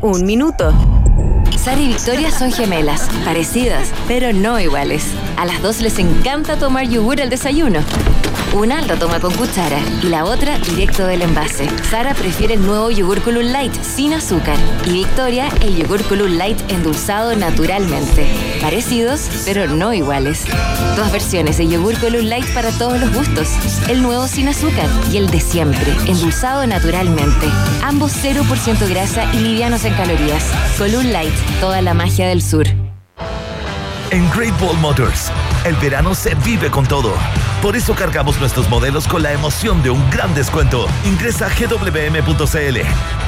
6, 1 minuto. Sara y Victoria son gemelas, parecidas, pero no iguales. A las dos les encanta tomar yogur al desayuno. Una lo toma con cuchara y la otra directo del envase. Sara prefiere el nuevo yogur Column Light sin azúcar y Victoria el yogur Column Light endulzado naturalmente. Parecidos, pero no iguales. Dos versiones de yogur Column Light para todos los gustos. El nuevo sin azúcar y el de siempre, endulzado naturalmente. Ambos 0% grasa y livianos en calorías. Column Light, toda la magia del sur. En Great Wall Motors, el verano se vive con todo. Por eso cargamos nuestros modelos con la emoción de un gran descuento. Ingresa a gwm.cl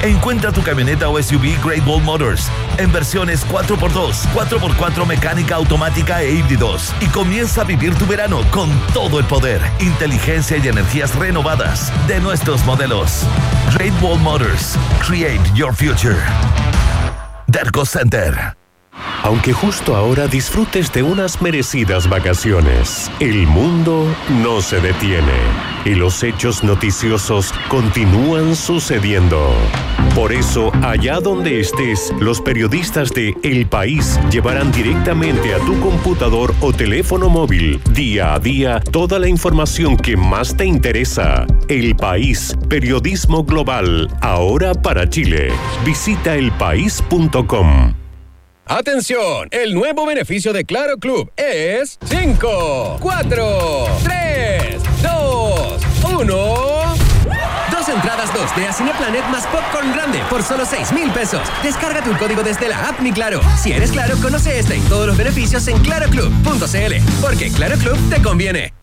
encuentra tu camioneta o SUV Great Wall Motors en versiones 4x2, 4x4 mecánica automática e híbridos. Y comienza a vivir tu verano con todo el poder, inteligencia y energías renovadas de nuestros modelos. Great Wall Motors. Create your future. Derco Center. Aunque justo ahora disfrutes de unas merecidas vacaciones, el mundo no se detiene y los hechos noticiosos continúan sucediendo. Por eso, allá donde estés, los periodistas de El País llevarán directamente a tu computador o teléfono móvil, día a día, toda la información que más te interesa. El País, periodismo global, ahora para Chile. Visita elpaís.com. Atención, el nuevo beneficio de Claro Club es 5, 4, 3, 2, 1. Dos entradas 2D a Cineplanet más Popcorn Grande por solo 6 mil pesos. Descarga tu código desde la app Mi Claro. Si eres Claro, conoce este y todos los beneficios en claroclub.cl. Porque Claro Club te conviene.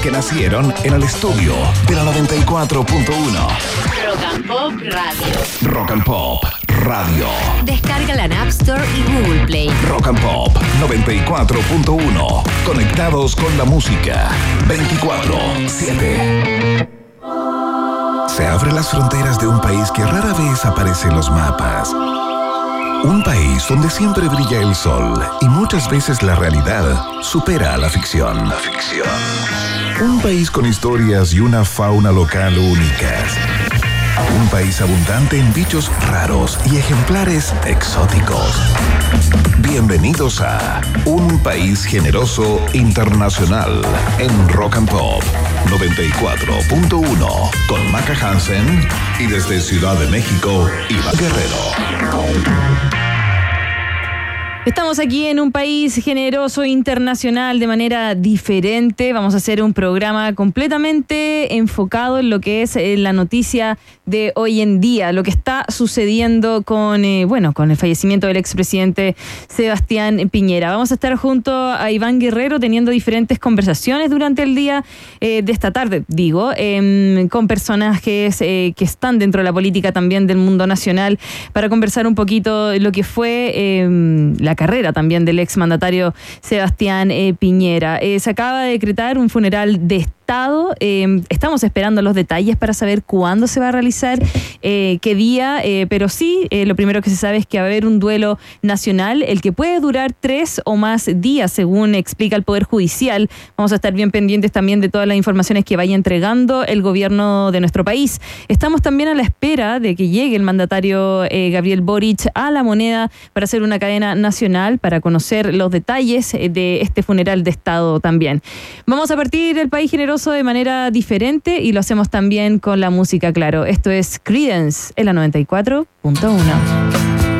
que nacieron en el estudio de la 94.1. Rock and Pop Radio. Rock and Pop Radio. Descárgala en App Store y Google Play. Rock and Pop 94.1. Conectados con la música 24-7. Se abren las fronteras de un país que rara vez aparece en los mapas. Un país donde siempre brilla el sol y muchas veces la realidad supera a la ficción. La ficción. Un país con historias y una fauna local únicas. Un país abundante en bichos raros y ejemplares exóticos. Bienvenidos a Un País Generoso Internacional en Rock and Pop 94.1 con Maca Hansen y desde Ciudad de México, Iván Guerrero. Estamos aquí en un país generoso internacional de manera diferente. Vamos a hacer un programa completamente enfocado en lo que es eh, la noticia de hoy en día, lo que está sucediendo con, eh, bueno, con el fallecimiento del expresidente Sebastián Piñera. Vamos a estar junto a Iván Guerrero teniendo diferentes conversaciones durante el día eh, de esta tarde, digo, em, con personajes que están dentro de la política también del mundo nacional para conversar un poquito lo que fue em, la carrera también del exmandatario Sebastián eh, Piñera. Eh, se acaba de decretar un funeral de. Eh, estamos esperando los detalles para saber cuándo se va a realizar, qué día, pero sí, lo primero que se sabe es que va a haber un duelo nacional, el que puede durar tres o más días, según explica el Poder Judicial. Vamos a estar bien pendientes también de todas las informaciones que vaya entregando el gobierno de nuestro país. Estamos también a la espera de que llegue el mandatario Gabriel Boric a la moneda para hacer una cadena nacional para conocer los detalles de este funeral de Estado también. Vamos a partir del país generoso de manera diferente y lo hacemos también con la música, claro. Esto es Credence en la 94.1.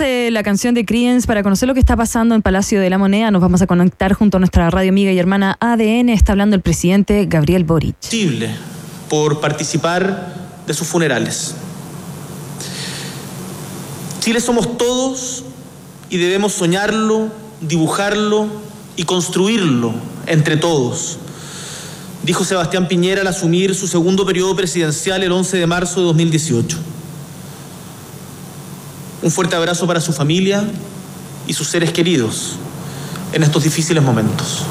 Eh, la canción de Creedence para conocer lo que está pasando en Palacio de la Moneda. Nos vamos a conectar junto a nuestra radio amiga y hermana ADN. Está hablando el presidente Gabriel Boric. por participar de sus funerales. Chile somos todos y debemos soñarlo, dibujarlo y construirlo entre todos, dijo Sebastián Piñera al asumir su segundo periodo presidencial el 11 de marzo de 2018. Un fuerte abrazo para su familia y sus seres queridos en estos difíciles momentos.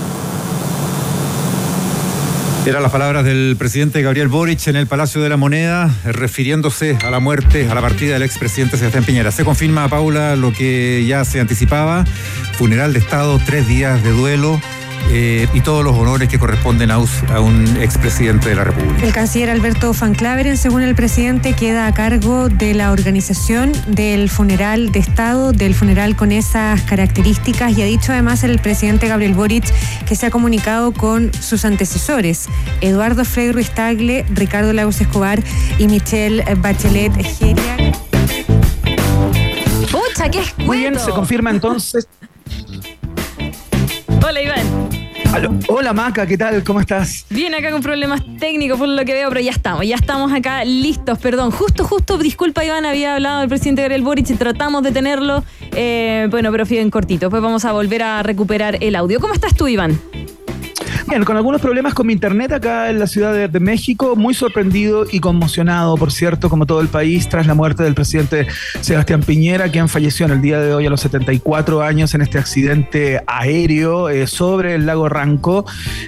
Eran las palabras del presidente Gabriel Boric en el Palacio de la Moneda, refiriéndose a la muerte, a la partida del expresidente Sebastián Piñera. Se confirma, Paula, lo que ya se anticipaba, funeral de Estado, tres días de duelo. Eh, y todos los honores que corresponden a, a un expresidente de la República. El canciller Alberto Van Claveren, según el presidente, queda a cargo de la organización del funeral de Estado, del funeral con esas características y ha dicho además el presidente Gabriel Boric que se ha comunicado con sus antecesores, Eduardo Frei Ruiz Tagle, Ricardo Lagos Escobar y Michelle Bachelet Geria. ¡Pucha, qué escueto! Muy bien, se confirma entonces. Hola, Iván. Hola Maca, ¿qué tal? ¿Cómo estás? Bien acá con problemas técnicos por lo que veo, pero ya estamos, ya estamos acá listos, perdón. Justo, justo, disculpa Iván, había hablado el presidente Gabriel Boric y tratamos de tenerlo, eh, bueno, pero en cortito. Pues vamos a volver a recuperar el audio. ¿Cómo estás tú, Iván? Bien, con algunos problemas con mi internet acá en la Ciudad de, México, muy sorprendido y conmocionado, por cierto, como todo el país, tras la muerte del presidente Sebastián Piñera, quien falleció en el día de hoy a los 74 años en este accidente aéreo eh, sobre el lago Ranco,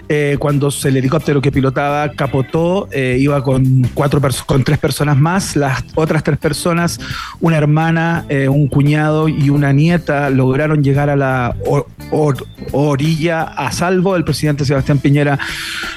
eh, cuando el helicóptero que pilotaba capotó, eh, iba con, cuatro con tres personas más, las otras tres personas, una hermana, un cuñado y una nieta, lograron llegar a la or- or- orilla a salvo. El presidente Sebastián Piñera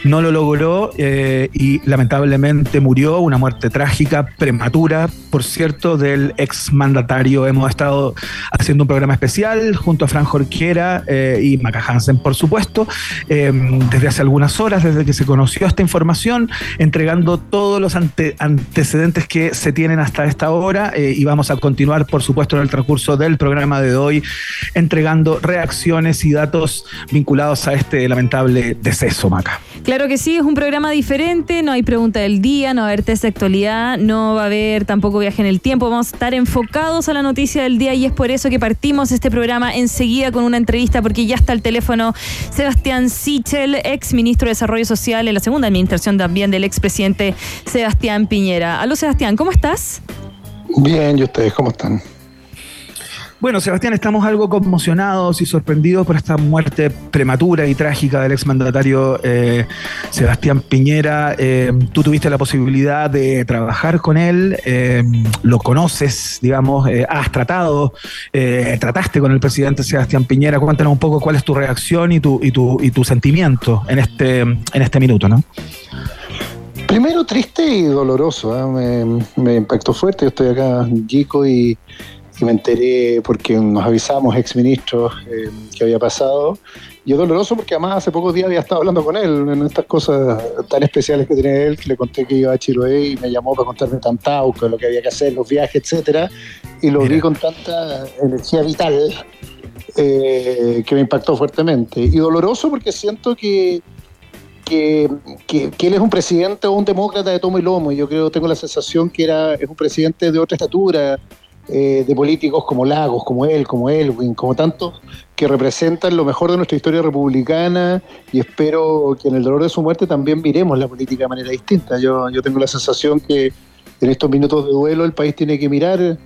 no lo logró eh, y lamentablemente murió, una muerte trágica, prematura, por cierto, del exmandatario. Hemos estado haciendo un programa especial junto a Fran Jorquera eh, y Maca Hansen, por supuesto, eh, desde hace algunas horas, desde que se conoció esta información, entregando todos los ante- antecedentes que se tienen hasta esta hora eh, y vamos a continuar, por supuesto, en el transcurso del programa de hoy, entregando reacciones y datos vinculados a este lamentable deceso, Maca. Claro que sí, es un programa diferente, no hay pregunta del día, no va a haber test de actualidad, no va a haber tampoco viaje en el tiempo, vamos a estar enfocados a la noticia del día y es por eso que partimos este programa enseguida con una entrevista porque ya está el teléfono Sebastián Sichel, ex ministro de Desarrollo Social en la segunda administración también del expresidente Sebastián Piñera. Aló Sebastián, ¿cómo estás? Bien, ¿y ustedes cómo están? Bueno, Sebastián, estamos algo conmocionados y sorprendidos por esta muerte prematura y trágica del exmandatario eh, Sebastián Piñera. Eh, tú tuviste la posibilidad de trabajar con él, eh, lo conoces, digamos, has tratado, trataste con el presidente Sebastián Piñera. Cuéntanos un poco cuál es tu reacción y tu, y tu, y tu sentimiento en este, en este minuto, ¿no? Primero triste y doloroso, me, me impactó fuerte. Yo estoy acá, Gico, y, y me enteré porque nos avisamos, exministros, eh, que había pasado. Y es doloroso porque además hace pocos días había estado hablando con él en estas cosas tan especiales que tiene él, que le conté que iba a Chiloé y me llamó para contarme Tantauco, lo que había que hacer, los viajes, etcétera Y lo vi con tanta energía vital eh, que me impactó fuertemente. Y doloroso porque siento que que, que, que él es un presidente o un demócrata de tomo y lomo. Y yo creo, tengo la sensación que era, es un presidente de otra estatura, eh, de políticos como Lagos, como él, como Elwin, como tantos, que representan lo mejor de nuestra historia republicana y espero que en el dolor de su muerte también miremos la política de manera distinta. Yo, yo tengo la sensación que en estos minutos de duelo el país tiene que mirar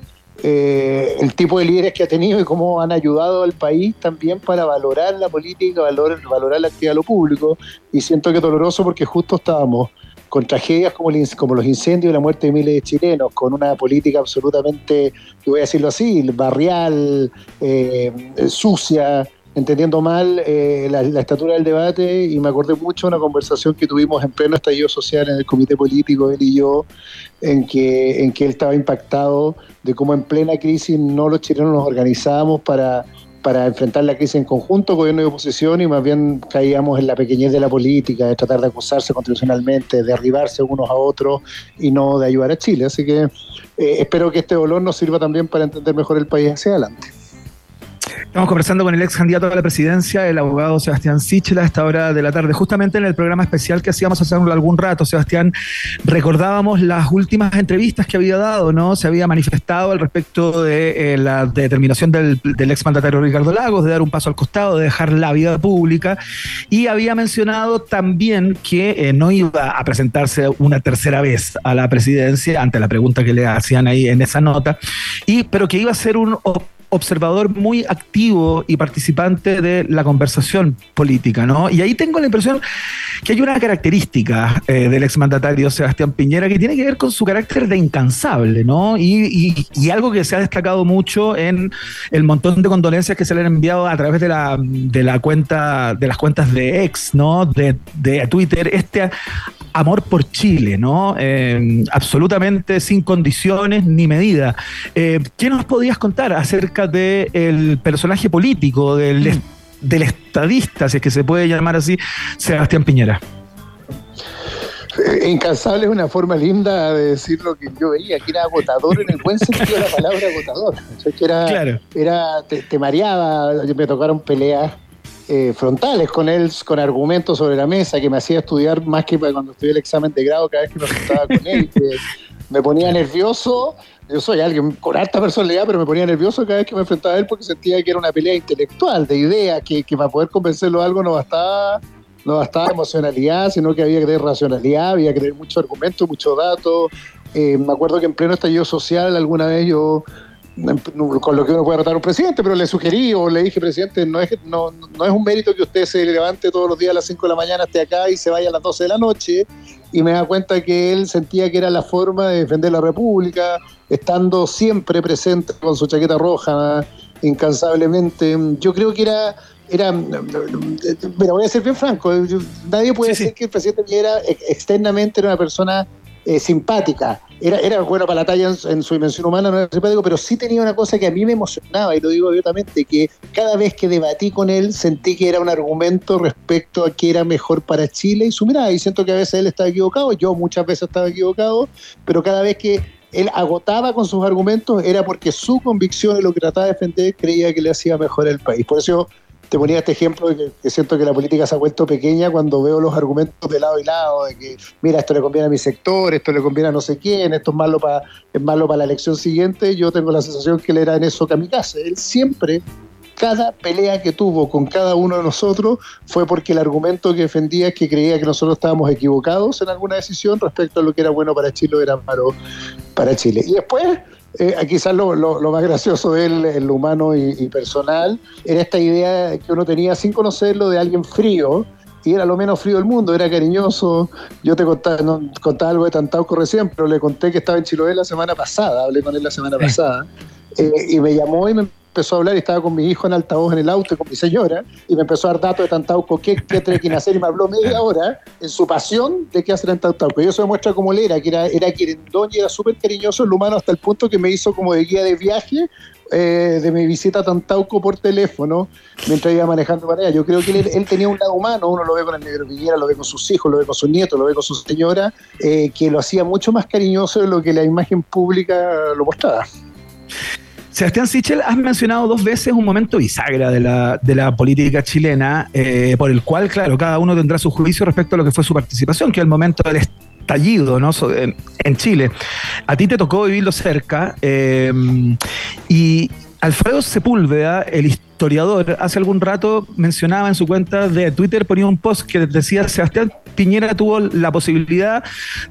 eh, el tipo de líderes que ha tenido y cómo han ayudado al país también para valorar la política, valor, valorar la actividad de lo público. Y siento que es doloroso porque justo estábamos con tragedias como, el como los incendios y la muerte de miles de chilenos, con una política absolutamente, voy a decirlo así, barrial, eh, sucia, entendiendo mal eh, la, la estatura del debate. Y me acordé mucho de una conversación que tuvimos en pleno estallido social en el comité político, él y yo, en que, en que él estaba impactado de cómo en plena crisis no los chilenos nos organizábamos para, para enfrentar la crisis en conjunto, gobierno y oposición, y más bien caíamos en la pequeñez de la política, de tratar de acusarse constitucionalmente, de arribarse unos a otros y no de ayudar a Chile. Así que eh, espero que este dolor nos sirva también para entender mejor el país hacia adelante. Estamos conversando con el ex candidato a la presidencia, el abogado Sebastián Sichel, a esta hora de la tarde. Justamente en el programa especial que hacíamos hace algún rato, Sebastián, recordábamos las últimas entrevistas que había dado, ¿no? Se había manifestado al respecto de eh, la determinación del, del ex mandatario Ricardo Lagos de dar un paso al costado, de dejar la vida pública, y había mencionado también que eh, no iba a presentarse una tercera vez a la presidencia, ante la pregunta que le hacían ahí en esa nota, y, pero que iba a ser un observador muy activo y participante de la conversación política, ¿no? Y ahí tengo la impresión que hay una característica eh, del exmandatario Sebastián Piñera que tiene que ver con su carácter de incansable, ¿no? Y, algo que se ha destacado mucho en el montón de condolencias que se le han enviado a través de la, de la cuenta, de las cuentas de ex, ¿no? De, de Twitter, este amor por Chile, ¿no? Eh, absolutamente sin condiciones ni medida. Eh, ¿Qué nos podías contar acerca del personaje político, del, del estadista, si es que se puede llamar así, Sebastián Piñera? Eh, incansable es una forma linda de decir lo que yo veía, que era agotador en el buen sentido de la palabra agotador. que era, era te, mareaba, me tocaron peleas eh, frontales con él, con argumentos sobre la mesa, que me hacía estudiar más que cuando estudié el examen de grado cada vez que me sentaba con él, que me ponía nervioso. Yo soy alguien con alta personalidad, pero me ponía nervioso cada vez que me enfrentaba a él porque sentía que era una pelea intelectual, de ideas, que, que para poder convencerlo de algo no bastaba no bastaba emocionalidad, sino que había que tener racionalidad, había que tener mucho argumento, mucho dato. Eh, me acuerdo que en pleno estallido social alguna vez yo con lo que uno puede tratar a un presidente, pero le sugerí o le dije, presidente, no es, no, no es un mérito que usted se levante todos los días a las 5 de la mañana, esté acá y se vaya a las 12 de la noche. Y me da cuenta que él sentía que era la forma de defender la República, estando siempre presente con su chaqueta roja, incansablemente. Yo creo que era era, pero voy a ser bien franco, nadie puede decir que el presidente era externamente era una persona eh, simpática. Era, era bueno para la talla en, su dimensión humana, no era simpático, pero sí tenía una cosa que a mí me emocionaba, y lo digo abiertamente, que cada vez que debatí con él sentí que era un argumento respecto a qué era mejor para Chile y su mirada. Y siento que a veces él estaba equivocado, yo muchas veces estaba equivocado, pero cada vez que él agotaba con sus argumentos era porque su convicción y lo que trataba de defender creía que le hacía mejor al país. Por eso te ponía este ejemplo de que, siento que la política se ha vuelto pequeña cuando veo los argumentos de lado y lado, de que, mira, esto le conviene a mi sector, esto le conviene a no sé quién, esto es malo para es malo para la elección siguiente. Yo tengo la sensación que él era en eso kamikaze. Él siempre, cada pelea que tuvo con cada uno de nosotros fue porque el argumento que defendía es que creía que nosotros estábamos equivocados en alguna decisión respecto a lo que era bueno para Chile o era malo para Chile. Y después eh, quizás lo, más gracioso de él, en lo humano y, personal, era esta idea que uno tenía sin conocerlo de alguien frío, y era lo menos frío del mundo, era cariñoso. Yo te contaba, contaba algo de Tantauco recién, pero le conté que estaba en Chiloé la semana pasada, hablé con él la semana pasada, eh, y me llamó y me empezó a hablar y estaba con mi hijo en altavoz en el auto y con mi señora y me empezó a dar datos de Tantauco, qué, qué trekking hacer y me habló media hora en su pasión de qué hacer en Tantauco. Y eso demuestra cómo él era, que era, era querendón y era súper cariñoso el humano hasta el punto que me hizo como de guía de viaje eh, de mi visita a Tantauco por teléfono mientras iba manejando para allá. Yo creo que él, tenía un lado humano, uno lo ve con el negro Piñera, lo ve con sus hijos, lo ve con sus nietos, lo ve con su señora, eh, que lo hacía mucho más cariñoso de lo que la imagen pública lo mostraba. Sebastián Sichel, has mencionado dos veces un momento bisagra de la, política chilena, eh, por el cual, claro, cada uno tendrá su juicio respecto a lo que fue su participación, que es el momento del estallido ¿no? en, Chile. A ti te tocó vivirlo cerca eh, y Alfredo Sepúlveda, el historiador, hace algún rato mencionaba en su cuenta de Twitter, ponía un post que decía, Sebastián Piñera tuvo la posibilidad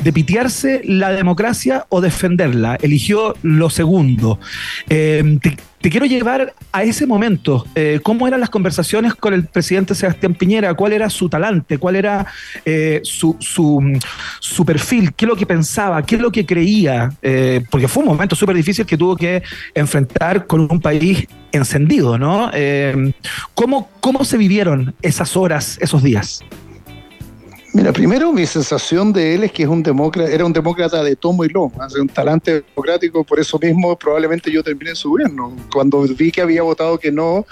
de pitearse la democracia o defenderla. Eligió lo segundo. Eh, te, quiero llevar a ese momento. Eh, ¿Cómo eran las conversaciones con el presidente Sebastián Piñera? ¿Cuál era su talante? ¿Cuál era eh, su, su, perfil? ¿Qué es lo que pensaba? ¿Qué es lo que creía? porque fue un momento súper difícil que tuvo que enfrentar con un país encendido, ¿no? ¿cómo, ¿Cómo se vivieron esas horas, esos días? Mira, primero mi sensación de él es que es un demócrata, era un demócrata de tomo y lomo, un talante democrático, por eso mismo probablemente yo terminé en su gobierno. Cuando vi que había votado que no,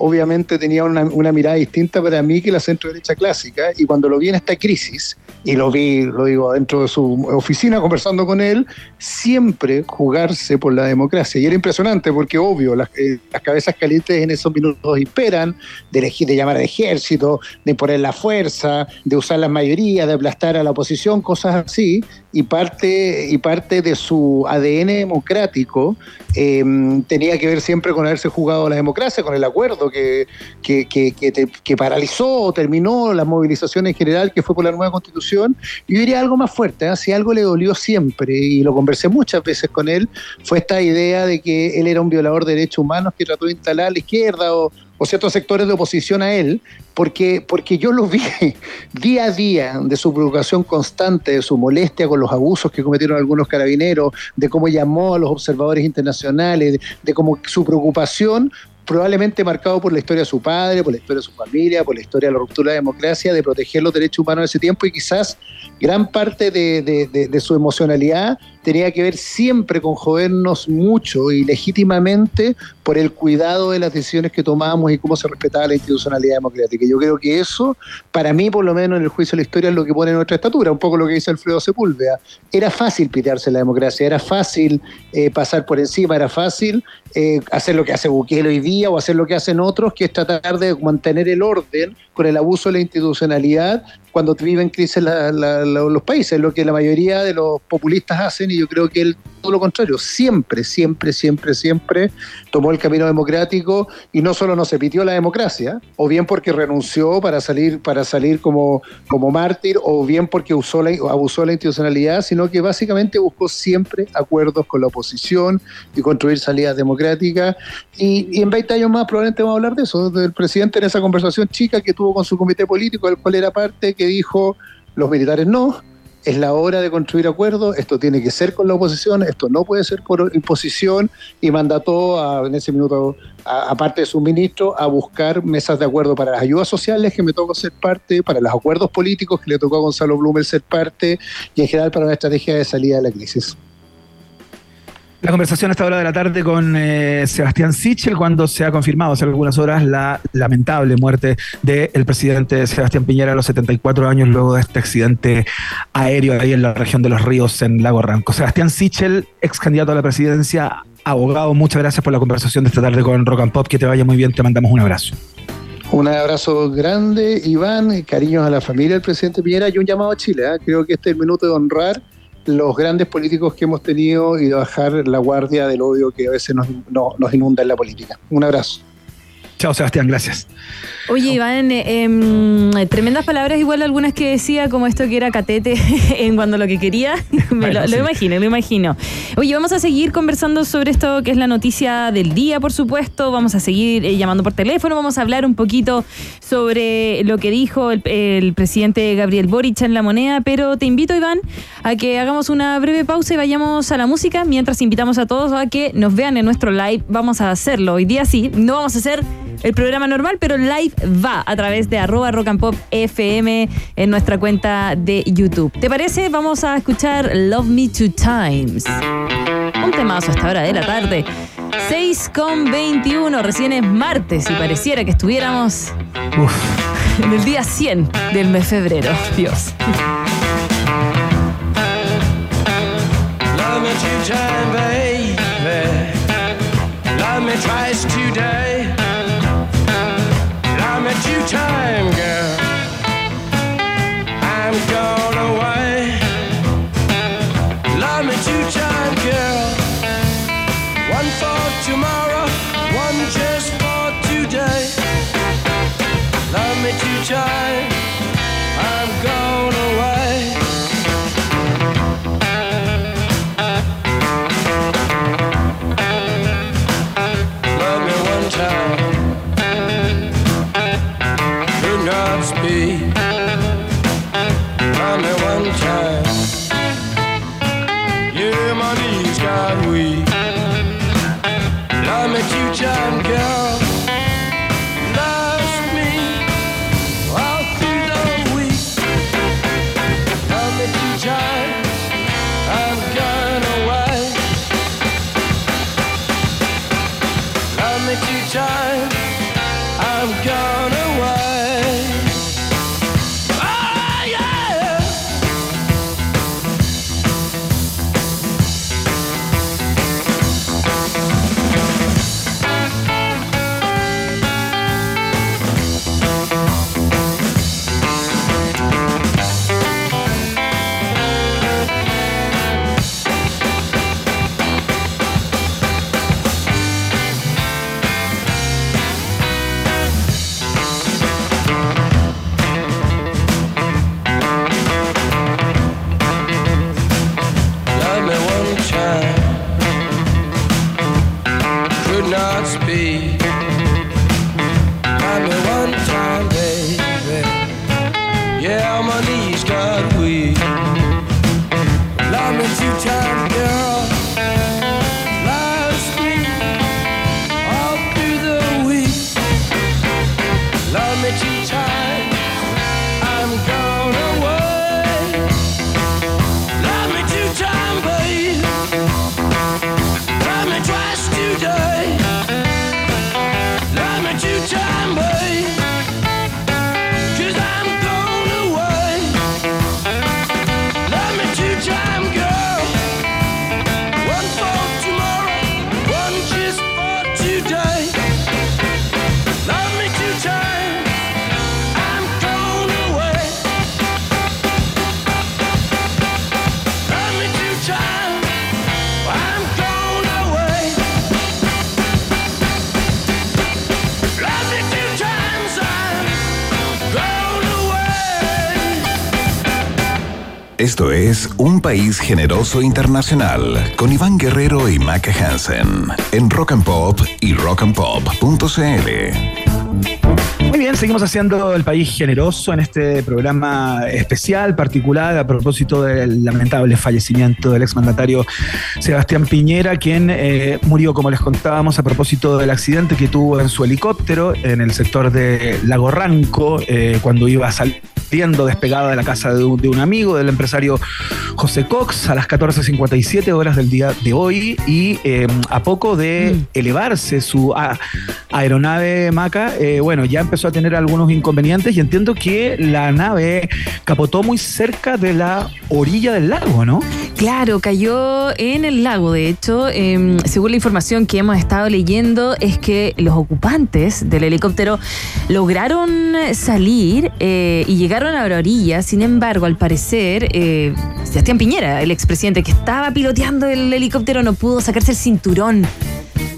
obviamente tenía una, mirada distinta para mí que la centro derecha clásica. Y cuando lo vi en esta crisis, y lo vi, lo digo, dentro de su oficina conversando con él, siempre jugarse por la democracia. Y era impresionante porque, obvio, las, eh, las cabezas calientes en esos minutos esperan de elegir, de llamar al ejército, de imponer la fuerza, de usar las mayorías, de aplastar a la oposición, cosas así. Y parte, y parte de su ADN democrático eh, tenía que ver siempre con haberse jugado la democracia, con el acuerdo que, que, que, que te- que paralizó o terminó la movilización en general, que fue por la nueva constitución. Yo diría algo más fuerte, ¿eh? si algo le dolió siempre, y lo conversé muchas veces con él, fue esta idea de que él era un violador de derechos humanos que trató de instalar la izquierda o, o ciertos sectores de oposición a él, porque, porque yo lo vi día a día de su preocupación constante, de su molestia con los abusos que cometieron algunos carabineros, de cómo llamó a los observadores internacionales, de, de cómo su preocupación probablemente marcado por la historia de su padre, por la historia de su familia, por la historia de la ruptura de la democracia, de proteger los derechos humanos en ese tiempo y quizás gran parte de, de- de- de su emocionalidad tenía que ver siempre con jodernos mucho y legítimamente por el cuidado de las decisiones que tomábamos y cómo se respetaba la institucionalidad democrática. Yo creo que eso, para mí, por lo menos en el juicio de la historia, es lo que pone nuestra estatura, un poco lo que dice Alfredo Sepúlveda. Era fácil pitearse la democracia, era fácil eh, pasar por encima, era fácil eh, hacer lo que hace Bukele hoy día o hacer lo que hacen otros, que es tratar de mantener el orden con el abuso de la institucionalidad cuando viven crisis la- la- la- los países, lo que la mayoría de los populistas hacen y yo creo que él todo lo contrario, siempre, siempre, siempre, siempre tomó el camino democrático y no solo no se pitió la democracia, o bien porque renunció para salir, para salir como, como mártir, o bien porque usó la, abusó la institucionalidad, sino que básicamente buscó siempre acuerdos con la oposición y construir salidas democráticas. Y, y en 20 años más probablemente vamos a hablar de eso, del presidente en esa conversación chica que tuvo con su comité político, del cual era parte, que dijo, los militares no, es la hora de construir acuerdos, esto tiene que ser con la oposición, esto no puede ser por imposición, y mandató a- en ese minuto, aparte de su ministro, a buscar mesas de acuerdo para las ayudas sociales, que me tocó ser parte, para los acuerdos políticos, que le tocó a Gonzalo Blumel ser parte, y en general para una estrategia de salida de la crisis. La conversación a esta hora de la tarde con eh, Sebastián Sichel cuando se ha confirmado hace algunas horas la lamentable muerte del presidente Sebastián Piñera a los 74 años luego de este accidente aéreo ahí en la región de los ríos en Lago Ranco. Sebastián Sichel, ex candidato a la presidencia, abogado, muchas gracias por la conversación de esta tarde con Rock and Pop. Que te vaya muy bien, te mandamos un abrazo. Un abrazo grande, Iván, cariños a la familia del presidente Piñera y un llamado a Chile. ¿eh? Creo que este es el minuto de honrar los grandes políticos que hemos tenido y de bajar la guardia del odio que a veces nos, no- nos inunda en la política. Un abrazo. Chao, Sebastián, gracias. Oye, Iván, eh, em, tremendas palabras, igual algunas que decía, como esto que era catete en cuando lo que quería. Me lo, Bueno, lo sí. imagino, lo imagino. Oye, vamos a seguir conversando sobre esto que es la noticia del día, por supuesto. Vamos a seguir eh, llamando por teléfono. Vamos a hablar un poquito sobre lo que dijo el, el presidente Gabriel Boric en la moneda. Pero te invito, Iván, a que hagamos una breve pausa y vayamos a la música. Mientras invitamos a todos a que nos vean en nuestro live. Vamos a hacerlo. Hoy día sí. No vamos a hacer el programa normal, pero live va a través de arroba rock and pop FM en nuestra cuenta de YouTube. ¿Te parece? Vamos a escuchar Love Me Two Times. Un temazo a esta hora de la tarde. 6 con 21, recién es martes y pareciera que estuviéramos en el día 100 del mes de febrero. Dios. Love me two time, good Esto es Un País Generoso Internacional con Iván Guerrero y Maca Hansen en Rock and Pop y rockandpop.cl. Muy bien, seguimos haciendo el país generoso en este programa especial, particular, a propósito del lamentable fallecimiento del exmandatario Sebastián Piñera, quien eh, murió, como les contábamos, a propósito del accidente que tuvo en su helicóptero en el sector de Lago Ranco, eh, cuando iba despegada de la casa de un, de un amigo, del empresario José Cox, a las 14.57 horas del día de hoy, y eh, a poco de elevarse su a- aeronave Maca, eh, bueno, ya empezó a tener algunos inconvenientes y entiendo que la nave capotó muy cerca de la orilla del lago, ¿no? Claro, cayó en el lago, de hecho, eh, según la información que hemos estado leyendo, es que los ocupantes del helicóptero lograron salir eh, y a la orilla, sin embargo, al parecer, eh, Sebastián Piñera, el expresidente que estaba piloteando el helicóptero, no pudo sacarse el cinturón.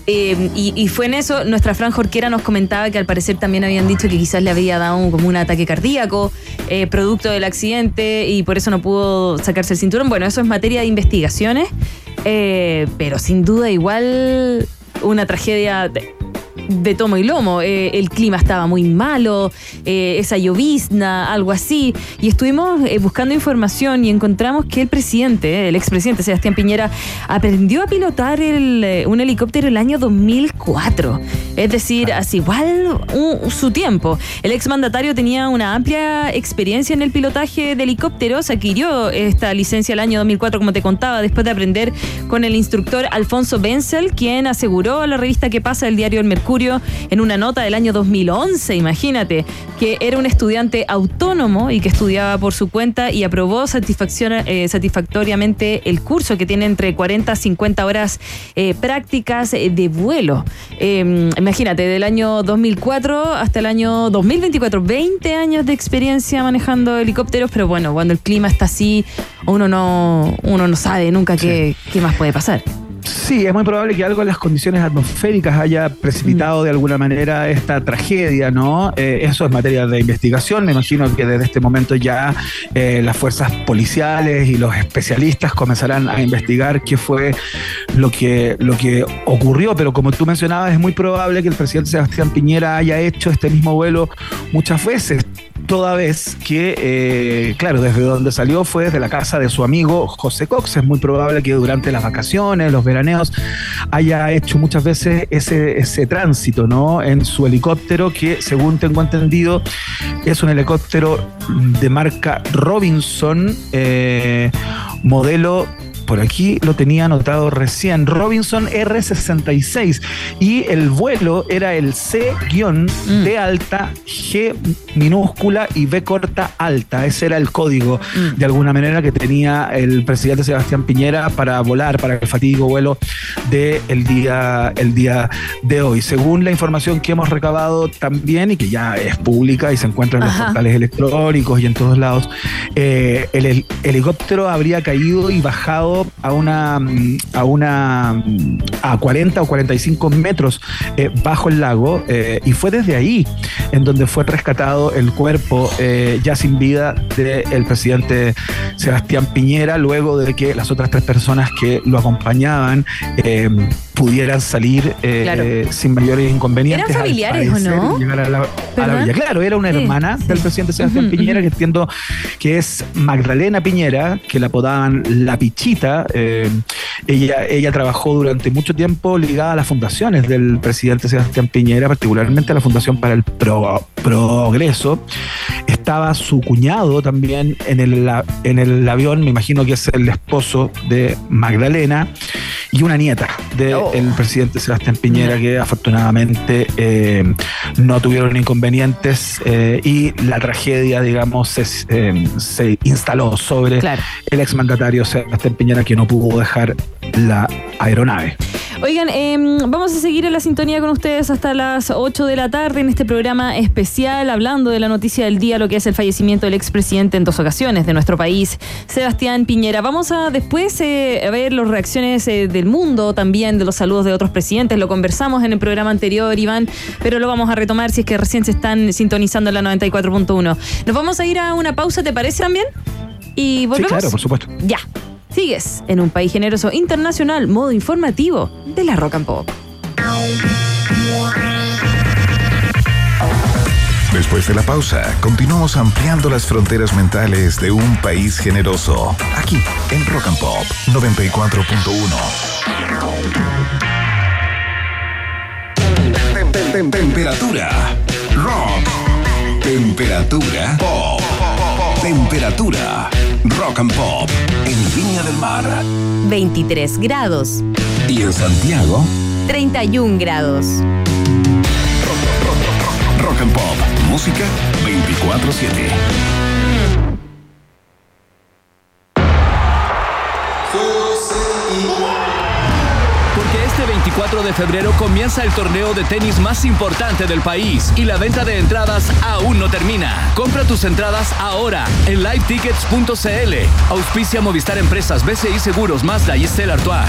Eh, y, fue en eso, nuestra Fran Jorquera nos comentaba que al parecer también habían dicho que quizás le había dado un- como un ataque cardíaco, eh, producto del accidente, y por eso no pudo sacarse el cinturón. Bueno, eso es materia de investigaciones, pero sin duda igual una tragedia de, de tomo y lomo. Eh, el clima estaba muy malo, eh, esa llovizna, algo así. Y estuvimos eh, buscando información y encontramos que el presidente, el expresidente Sebastián Piñera, aprendió a pilotar el, un helicóptero el año 2004. Es decir, hace igual su tiempo. El exmandatario tenía una amplia experiencia en el pilotaje de helicópteros, adquirió esta licencia el año 2004, como te contaba, después de aprender con el instructor Alfonso Benzel, quien aseguró a la revista que pasa el diario El Mercurio en una nota del año 2011, imagínate, que era un estudiante autónomo y que estudiaba por su cuenta y aprobó satisfacción- eh, satisfactoriamente el curso que tiene entre 40 a 50 horas eh, prácticas eh, de vuelo. Eh, imagínate, del año 2004 hasta el año 2024, 20 años de experiencia manejando helicópteros, pero bueno, cuando el clima está así, uno no, uno no sabe nunca qué, qué más puede pasar. Sí, es muy probable que algo en las condiciones atmosféricas haya precipitado de alguna manera esta tragedia, ¿no? Eh, eso es materia de investigación. Me imagino que desde este momento ya eh, las fuerzas policiales y los especialistas comenzarán a investigar qué fue lo que, lo que ocurrió. Pero como tú mencionabas, es muy probable que el presidente Sebastián Piñera haya hecho este mismo vuelo muchas veces toda vez que, eh, claro, desde donde salió fue desde la casa de su amigo José Cox. Es muy probable que durante las vacaciones, los veraneos, haya hecho muchas veces ese, ese tránsito, ¿no? En su helicóptero, que según tengo entendido, es un helicóptero de marca Robinson, eh, modelo por aquí lo tenía anotado recién, Robinson R66. Y el vuelo era el C-D alta, G minúscula y B corta alta. Ese era el código, de alguna manera, que tenía el presidente Sebastián Piñera para volar, para el fatídico vuelo del día, el día de hoy. Según la información que hemos recabado también y que ya es pública y se encuentra en los portales electrónicos y en todos lados, eh, el, hel- helicóptero habría caído y bajado a una mm, a una mm, a 40 o 45 metros eh, bajo el lago eh, y fue desde ahí en donde fue rescatado el cuerpo eh, ya sin vida del presidente Sebastián Piñera luego de que las otras tres personas que lo acompañaban pudieran salir eh, Claro. sin mayores inconvenientes. ¿Eran familiares o no? llegar a la, a la ¿Verdad? orilla. Claro, era una Sí, hermana sí. del presidente Sebastián Piñera, ujú. que entiendo que es Magdalena Piñera, que la apodaban La Pichita. Eh, ella, ella trabajó durante mucho tiempo ligada a las fundaciones del presidente Sebastián Piñera, particularmente a la Fundación para el Pro- Progreso. Estaba su cuñado también en el, en el avión, me imagino que es el esposo de Magdalena, y una nieta del Oh. presidente Sebastián Piñera, que afortunadamente eh, no tuvieron inconvenientes eh, y la tragedia, digamos, se, eh, se instaló sobre Claro. el exmandatario Sebastián Piñera, que no pudo dejar la aeronave. Oigan, em, vamos a seguir en la sintonía con ustedes hasta las 8 de la tarde en este programa especial hablando de la noticia del día, lo que es el fallecimiento del expresidente en dos ocasiones de nuestro país, Sebastián Piñera. Vamos a después eh, a ver las reacciones eh, del mundo también, de los saludos de otros presidentes. Lo conversamos en el programa anterior, Iván, pero lo vamos a retomar si es que recién se están sintonizando en la 94.1. Nos vamos a ir a una pausa, ¿te parece también? Y volvemos. claro, por supuesto. Ya. Sigues en un país generoso internacional, modo informativo de la Rock and Pop. Después de la pausa, continuamos ampliando las fronteras mentales de un país generoso. Aquí, en Rock and Pop 94.1. Temperatura. Rock. Temperatura. Pop. Temperatura. Rock and Pop. En Viña del Mar. 23 grados. Y en Santiago. 31 grados. Rock and Pop. Música 24-7. Porque este 24 de febrero comienza el torneo de tenis más importante del país y la venta de entradas aún no termina. Compra tus entradas ahora en livetickets.cl. Auspicia Movistar Empresas, BCI Seguros, Mazda y Stella Artois.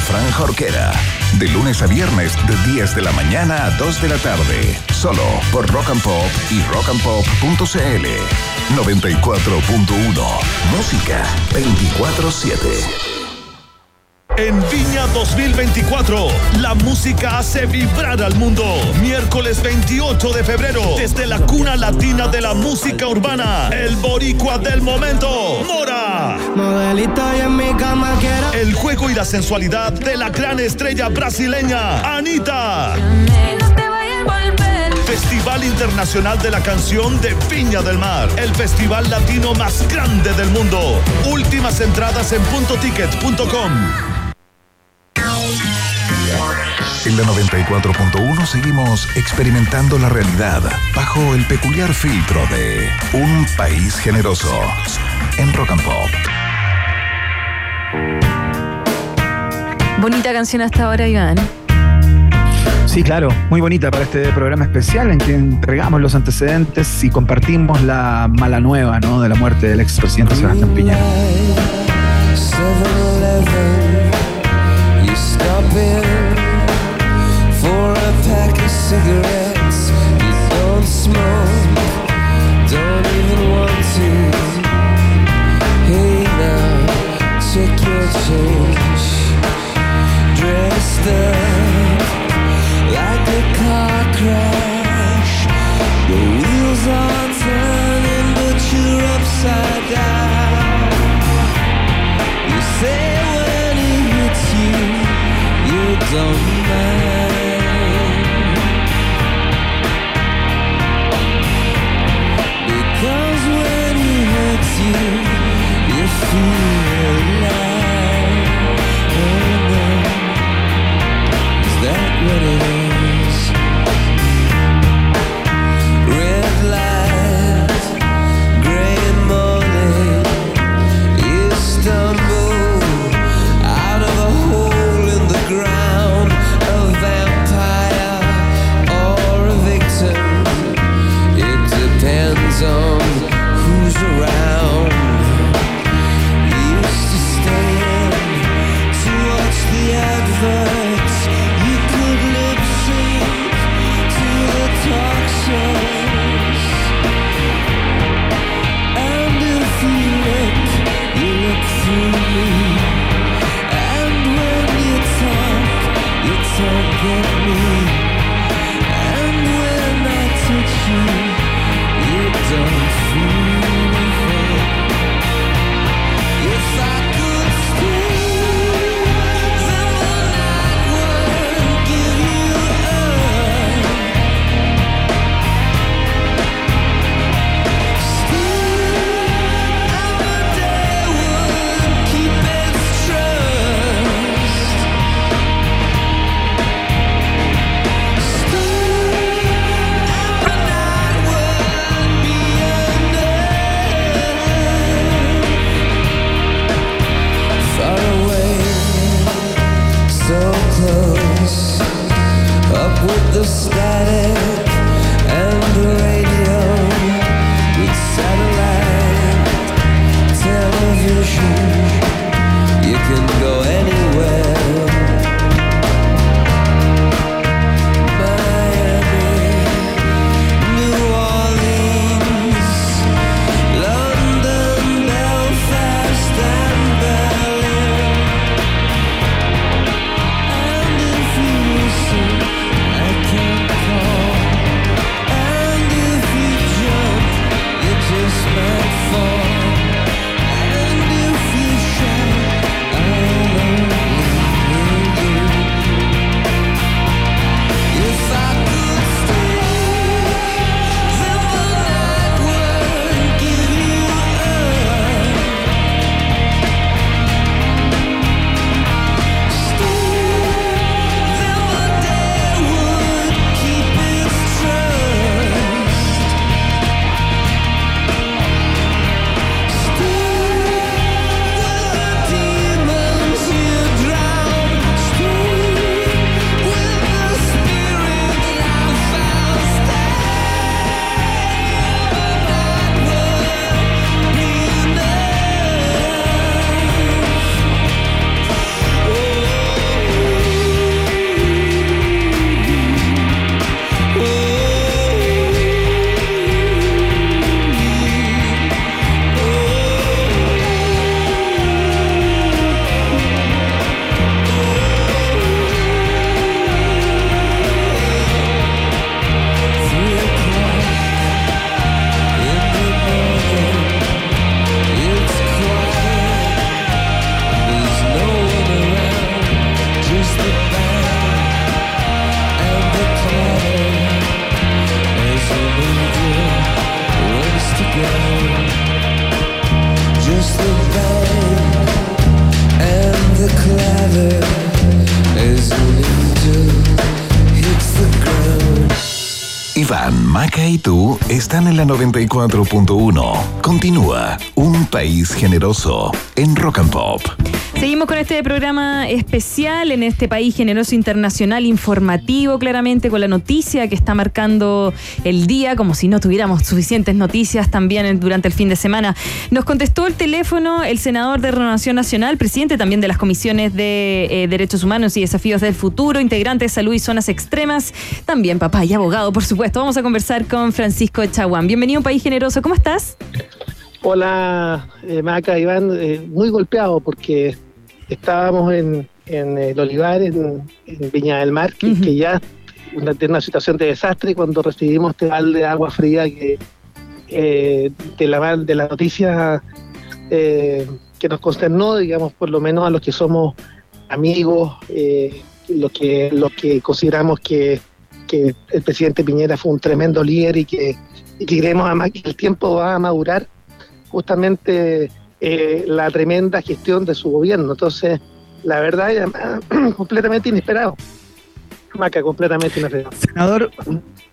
Fran Jorquera. De lunes a viernes de 10 de la mañana a 2 de la tarde. Solo por Rock and Pop y rockandpop.cl. 94.1. Música 24-7. En Viña 2024, la música hace vibrar al mundo. Miércoles 28 de febrero, desde la cuna latina de la música urbana, el boricua del momento, Mora. El juego y la sensualidad de la gran estrella brasileña, Anita. Festival Internacional de la Canción de Viña del Mar, el festival latino más grande del mundo. Últimas entradas en puntoticket.com. En la 94.1 seguimos experimentando la realidad bajo el peculiar filtro de un país generoso. En Rock and Pop. Bonita canción hasta ahora, Iván. Sí, claro, muy bonita para este programa especial en que entregamos los antecedentes y compartimos la mala nueva ¿no? de la muerte del expresidente Sebastián Piñera. 7-Eleven, you stop in cigarettes. You don't smoke, don't even want to. Hey now, your change. Like a car crash. The wheels are turning, but you're upside down. You say when it hits you, you don't mind. what it is. Y tú están en la 94.1. Continúa Un País Generoso en Rock and Pop. Seguimos con este programa especial en este país generoso internacional informativo, claramente con la noticia que está marcando el día, como si no tuviéramos suficientes noticias también durante el fin de semana. Nos contestó el teléfono el senador de Renovación Nacional, presidente también de las comisiones de eh, Derechos Humanos y Desafíos del Futuro, integrante de Salud y Zonas Extremas, también papá y abogado, por supuesto. Vamos a conversar con Francisco Chaguán. Bienvenido a un país generoso, ¿cómo estás? Hola, eh, Maca, Iván, eh, muy golpeado porque estábamos en, en el Olivar, en, en Viña del Mar, que, que ya una, tiene una situación de desastre. Cuando recibimos este balde de agua fría que eh, de, la, de la noticia eh, que nos consternó, digamos, por lo menos a los que somos amigos, eh, los, que, los que consideramos que, que el presidente Piñera fue un tremendo líder y que, y que creemos además que el tiempo va a madurar justamente eh, la tremenda gestión de su gobierno. Entonces, la verdad, es completamente inesperado. Maca, completamente inesperado. Senador,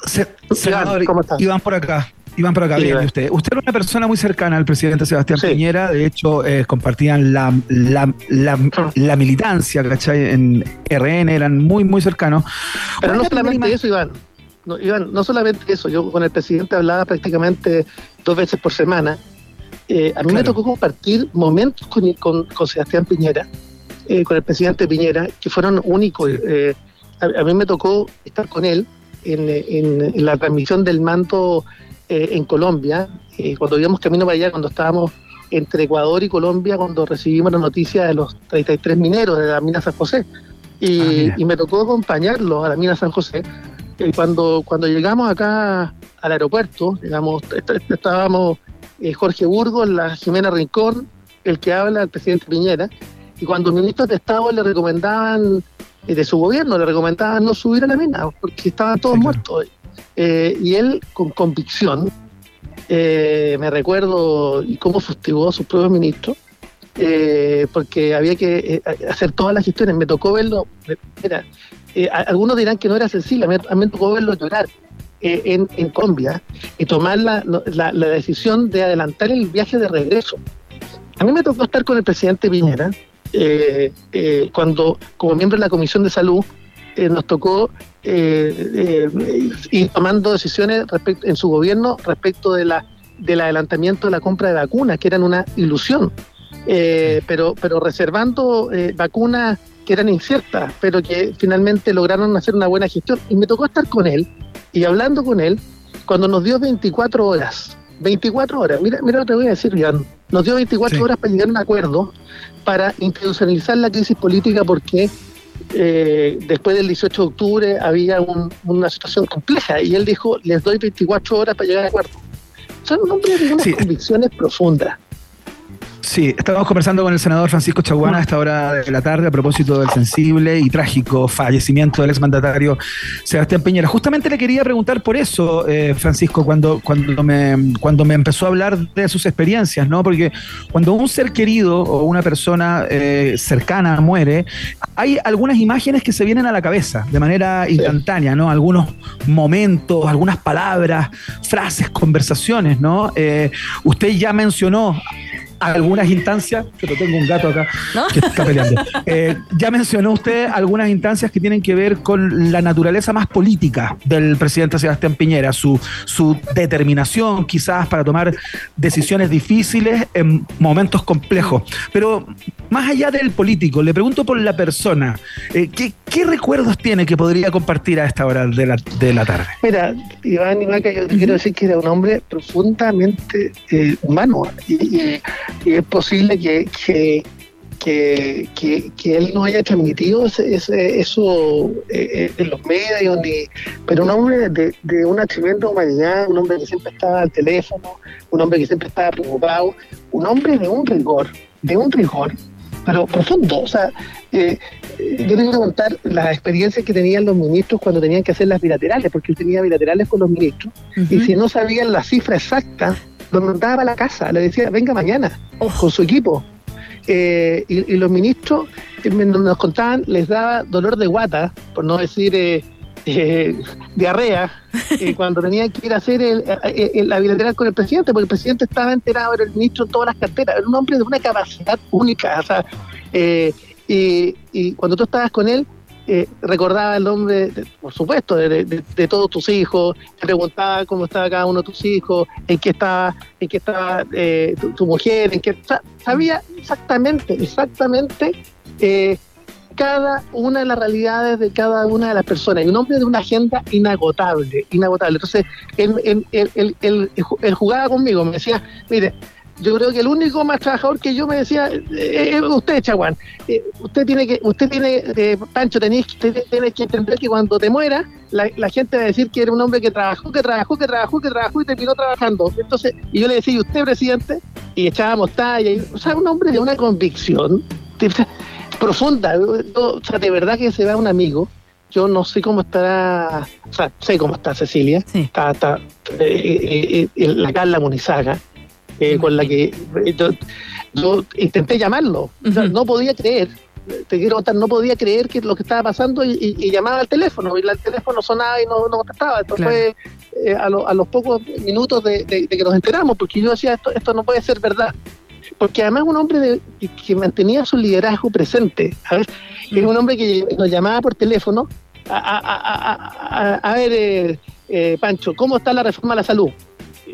se- senador ¿cómo estás? Iván por acá. Iván por acá, Sí, bien, Iván. ¿y usted. Usted era una persona muy cercana al presidente Sebastián Piñera, de hecho eh, compartían la, la, la, la militancia, ¿cachai? En RN, eran muy, muy cercanos. Pero no solamente eso, Iván. No, Iván, no solamente eso. Yo con el presidente hablaba prácticamente dos veces por semana. Eh, a mí me tocó compartir momentos con, con- con Sebastián Piñera, eh, con el presidente Piñera, que fueron únicos. Eh, a, a mí me tocó estar con él en, en- en la transmisión del manto en Colombia, cuando íbamos camino para allá, cuando estábamos entre Ecuador y Colombia, cuando recibimos la noticia de los 33 mineros de la mina San José. Y, y me tocó acompañarlo a la mina San José. Eh, cuando, cuando llegamos acá al aeropuerto, est- estábamos eh, Jorge Burgos, la Jimena Rincón, el que habla, el presidente Piñera, y cuando ministros de Estado le recomendaban, eh, de su gobierno, le recomendaban no subir a la mina, porque estaban todos muertos. Eh, y él, con convicción, me recuerdo y cómo fustigó a sus propios ministros, eh, porque había que eh, hacer todas las gestiones. Me tocó verlo, mira, eh, algunos dirán que no era sencillo, a mí, a mí me tocó verlo llorar eh, en, en Colombia y tomar la, la- la decisión de adelantar el viaje de regreso. A mí me tocó estar con el presidente Piñera eh, eh, cuando, como miembro de la Comisión de Salud, eh, nos tocó eh, eh, ir tomando decisiones respecto, en su gobierno respecto de la, del adelantamiento de la compra de vacunas, que eran una ilusión, pero, pero reservando vacunas que eran inciertas, pero que finalmente lograron hacer una buena gestión. Y me tocó estar con él y hablando con él cuando nos dio 24 horas. 24 horas, mira, mira lo que te voy a decir, Iván. Nos dio 24 horas para llegar a un acuerdo para institucionalizar la crisis política porque eh, después del 18 de octubre había un- una situación compleja y él dijo, les doy 24 horas para llegar a acuerdo. Son un hombre de unas convicciones profundas. Sí, estamos conversando con el senador Francisco Chaguana a esta hora de la tarde a propósito del sensible y trágico fallecimiento del exmandatario Sebastián Piñera. Justamente le quería preguntar por eso, eh, Francisco, cuando, cuando, me, cuando me empezó a hablar de sus experiencias, ¿no? Porque cuando un ser querido o una persona eh, cercana muere, hay algunas imágenes que se vienen a la cabeza de manera instantánea, ¿no? Algunos momentos, algunas palabras, frases, conversaciones, ¿no? Eh, usted ya mencionó algunas instancias, pero tengo un gato acá que está peleando. Eh, ya mencionó usted algunas instancias que tienen que ver con la naturaleza más política del presidente Sebastián Piñera, su, su determinación quizás para tomar decisiones difíciles en momentos complejos. Pero más allá del político, le pregunto por la persona, eh, ¿qué, qué recuerdos tiene que podría compartir a esta hora de la, de la tarde? Mira, Iván y Maca, yo te quiero decir que era un hombre profundamente eh, humano y, y- y es posible que, que, que, que- que él no haya transmitido ese- ese- eso eh, eh, en los medios, ni, pero un hombre de, de una tremenda humanidad, un hombre que siempre estaba al teléfono, un hombre que siempre estaba preocupado, un hombre de un rigor, de un rigor, pero profundo. O sea, eh, yo te quiero contar las experiencias que tenían los ministros cuando tenían que hacer las bilaterales, porque él tenía bilaterales con los ministros, y si no sabían la cifra exacta lo mandaba a la casa, le decía, venga mañana, con su equipo. Eh, y, y los ministros eh, nos contaban, les daba dolor de guata, por no decir eh, eh, diarrea, eh, cuando tenían que ir a hacer el- el- el- la bilateral con el presidente, porque el presidente estaba enterado, era el ministro en todas las carteras, era un hombre de una capacidad única. O sea, y, y cuando tú estabas con él, eh, recordaba el nombre, por supuesto, de, todos tus hijos, te preguntaba cómo estaba cada uno de tus hijos, en qué estaba, en qué estaba eh, tu, mujer, en qué sabía exactamente, exactamente eh, cada una de las realidades de cada una de las personas. Y un hombre de una agenda inagotable, inagotable. Entonces, él, él- él- él jugaba conmigo, me decía, mire, yo creo que el único más trabajador que yo me decía eh, es usted, Chaguán. Eh, usted tiene que, usted tiene, eh, Pancho, tenés, tiene que entender que cuando te muera, la, la gente va a decir que era un hombre que trabajó, que trabajó, que trabajó, que trabajó y terminó trabajando. Entonces, y yo le decía, ¿y usted, presidente? Y echábamos talla. y- o sea, un hombre de una convicción de- profunda. O sea, de verdad que se va un amigo. Yo no sé cómo estará, o sea, sé cómo está Cecilia, está, está eh, eh, eh, la Carla Munizaga, eh, con la que eh, yo, yo intenté llamarlo, O sea, no podía creer, te quiero contar, no podía creer que lo que estaba pasando y, y- y llamaba al teléfono, y el teléfono sonaba y no, no contestaba, entonces Claro. eh, a, lo- a los pocos minutos de, de- de que nos enteramos, porque yo decía, esto, esto no puede ser verdad. Porque además un hombre de- que- mantenía su liderazgo presente, ¿sabes? Era un hombre que nos llamaba por teléfono a, a- ver, eh, Pancho, ¿cómo está la reforma a la salud?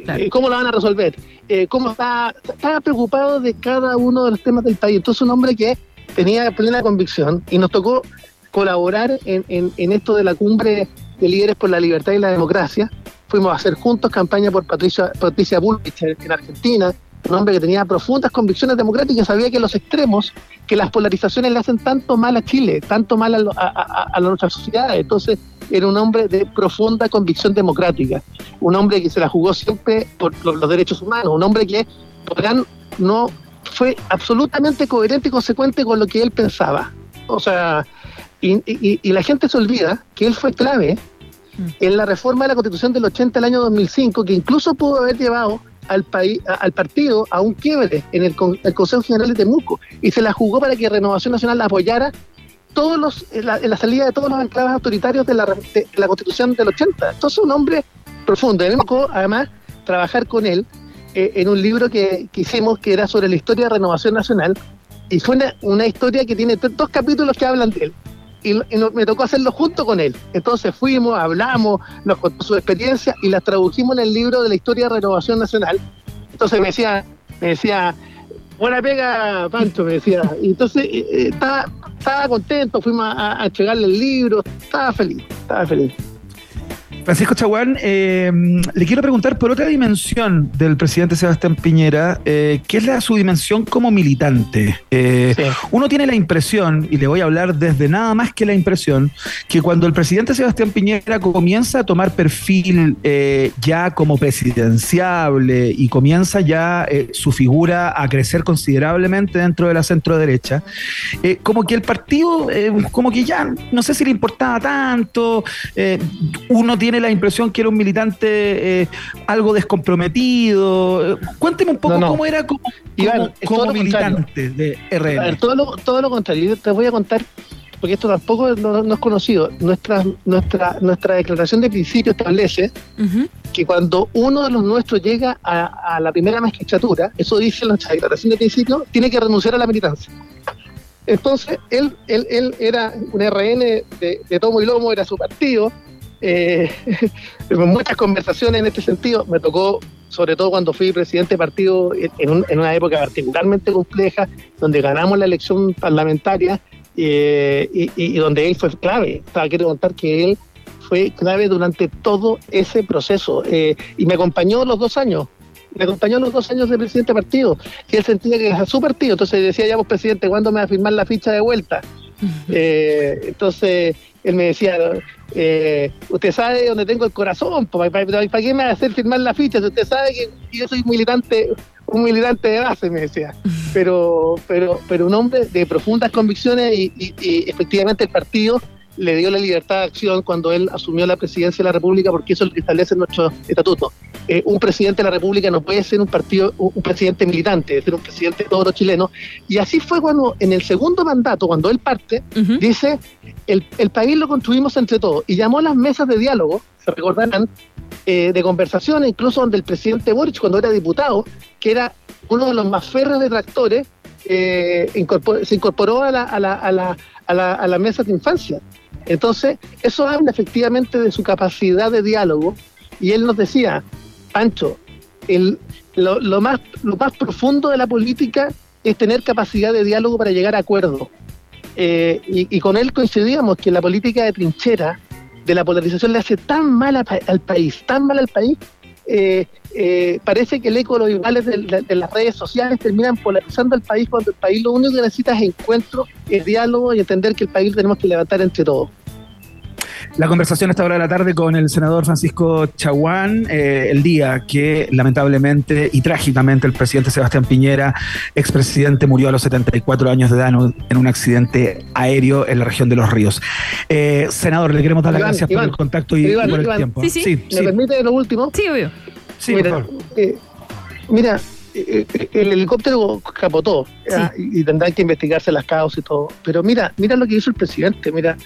Eh, ¿Cómo la van a resolver? Eh, ¿Cómo está? Estaba preocupado de cada uno de los temas del país. Entonces un hombre que tenía plena convicción y nos tocó colaborar en, en- esto de la cumbre de líderes por la libertad y la democracia. Fuimos a hacer juntos campaña por Patricia, Patricia Bullrich en Argentina, un hombre que tenía profundas convicciones democráticas, sabía que los extremos, que las polarizaciones le hacen tanto mal a Chile, tanto mal a, lo- a, a- a nuestra sociedad. Entonces era un hombre de profunda convicción democrática, un hombre que se la jugó siempre por los, los derechos humanos, un hombre que podrán no fue absolutamente coherente y consecuente con lo que él pensaba. O sea, y, y- y la gente se olvida que él fue clave en la reforma de la Constitución del 80 del año 2005, que incluso pudo haber llevado al país, al partido a un quiebre en el, con- el Consejo General de Temuco y se la jugó para que Renovación Nacional la apoyara todos los, en, la, salida de todos los enclaves autoritarios de la, de la Constitución del 80. Entonces un hombre profundo. Me tocó, además, trabajar con él eh, en un libro que, hicimos que era sobre la historia de Renovación Nacional y fue una, una historia que tiene dos capítulos que hablan de él. Y, y me tocó hacerlo junto con él. Entonces fuimos, hablamos, nos contó su experiencia y las tradujimos en el libro de la historia de Renovación Nacional. Entonces me decía, me decía, buena pega, Pancho, me decía. Y entonces eh, eh, estaba, estaba contento, fuimos a, a entregarle el libro, estaba feliz, estaba feliz. Francisco Chaguán, eh, le quiero preguntar por otra dimensión del presidente Sebastián Piñera, eh, que es la su dimensión como militante. Eh, Uno tiene la impresión, y le voy a hablar desde nada más que la impresión, que cuando el presidente Sebastián Piñera comienza a tomar perfil eh, ya como presidenciable y comienza ya su figura a crecer considerablemente dentro de la centro derecha, como que el partido, como que ya no sé si le importaba tanto, uno tiene la impresión que era un militante eh, algo descomprometido. Cuénteme un poco No, no. cómo era como, Iván, como- es como todo lo contrario. militante de A RN. ver, todo lo, todo lo contrario, yo te voy a contar, porque esto tampoco no, no es conocido. Nuestra, nuestra, nuestra declaración de principio establece que cuando uno de los nuestros llega a, a la primera magistratura, eso dice nuestra declaración de principio, tiene que renunciar a la militancia. Entonces, él, él, él era un RN de, de tomo y lomo, era su partido. Eh, muchas conversaciones en este sentido. Me tocó, sobre todo cuando fui presidente de partido, en, un- en una época particularmente compleja, donde ganamos la elección parlamentaria eh, y, y- y donde él fue clave. Sea, quiero contar que él fue clave durante todo ese proceso eh, y me acompañó los dos años. Me acompañó los dos años de presidente de partido, que él sentía que era su partido. Entonces decía, ya vos, presidente, ¿cuándo me va a firmar la ficha de vuelta? Eh, entonces él me decía, eh, usted sabe dónde tengo el corazón, ¿para, qué me va a hacer firmar la ficha? Si usted sabe que yo soy militante, un militante de base, me decía. Pero, pero, pero un hombre de profundas convicciones y efectivamente el partido le dio la libertad de acción cuando él asumió la presidencia de la República, porque eso es lo que establece nuestro estatuto. eh, un presidente de la República no puede ser un partido, un un presidente militante, debe ser un presidente de todos los chilenos. Y así fue cuando en el segundo mandato, cuando él parte, dice, el, el país lo construimos entre todos. Y llamó a las mesas de diálogo, se recordarán, eh, de conversación, incluso donde el presidente Boric, cuando era diputado, que era uno de los más férreos detractores, eh, incorpor- se incorporó a la, a, la, a, la, a, la, a la mesa de infancia. Entonces, eso habla efectivamente de su capacidad de diálogo. Y él nos decía, Pancho, el, lo, lo más, lo más profundo de la política es tener capacidad de diálogo para llegar a acuerdos. Eh, y, con él coincidíamos que la política de trinchera, de la polarización, le hace tan mal al país, tan mal al país, eh, eh, parece que el eco de los iguales de, las redes sociales terminan polarizando al país cuando el país lo único que necesita es encuentro, es diálogo y entender que el país tenemos que levantar entre todos. La conversación a esta hora de la tarde con el senador Francisco Chaguán, eh, el día que lamentablemente y trágicamente el presidente Sebastián Piñera, expresidente, murió a los 74 años de edad en un, en un accidente aéreo en la región de Los Ríos. Eh, senador, le queremos dar las gracias Iván, por el contacto y, Iván, por el Iván. tiempo. Sí, sí. sí, ¿Me sí. permite lo último? Sí, obvio. Sí, mira, por favor. eh, mira, eh, el helicóptero capotó ah, y, y tendrán que investigarse las causas y todo. Pero mira, mira lo que hizo el presidente, mira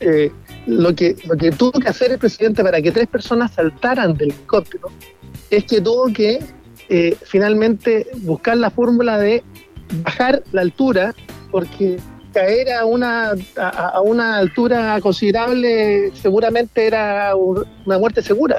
eh, lo que lo que tuvo que hacer el presidente para que tres personas saltaran del helicóptero es que tuvo que eh, finalmente buscar la fórmula de bajar la altura porque caer a una a, una altura considerable seguramente era un- una muerte segura.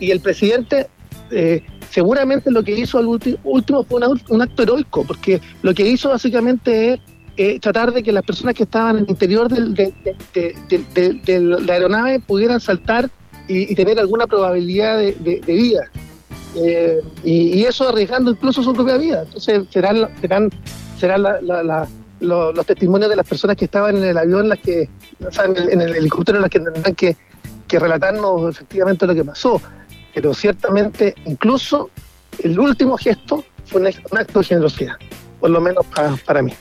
Y el presidente eh, seguramente lo que hizo al último fue un acto heroico, porque lo que hizo básicamente es eh, tratar de que las personas que estaban en el interior del- de, la aeronave pudieran saltar y, tener alguna probabilidad de, vida. Eh, y, eso arriesgando incluso su propia vida. Entonces serán, serán, serán la- la- la- lo- los testimonios de las personas que estaban en el avión, las que, en el, en el helicóptero, las que tendrán que, relatarnos efectivamente lo que pasó. Pero ciertamente, incluso el último gesto fue un, acto de generosidad, por lo menos pa- para mí.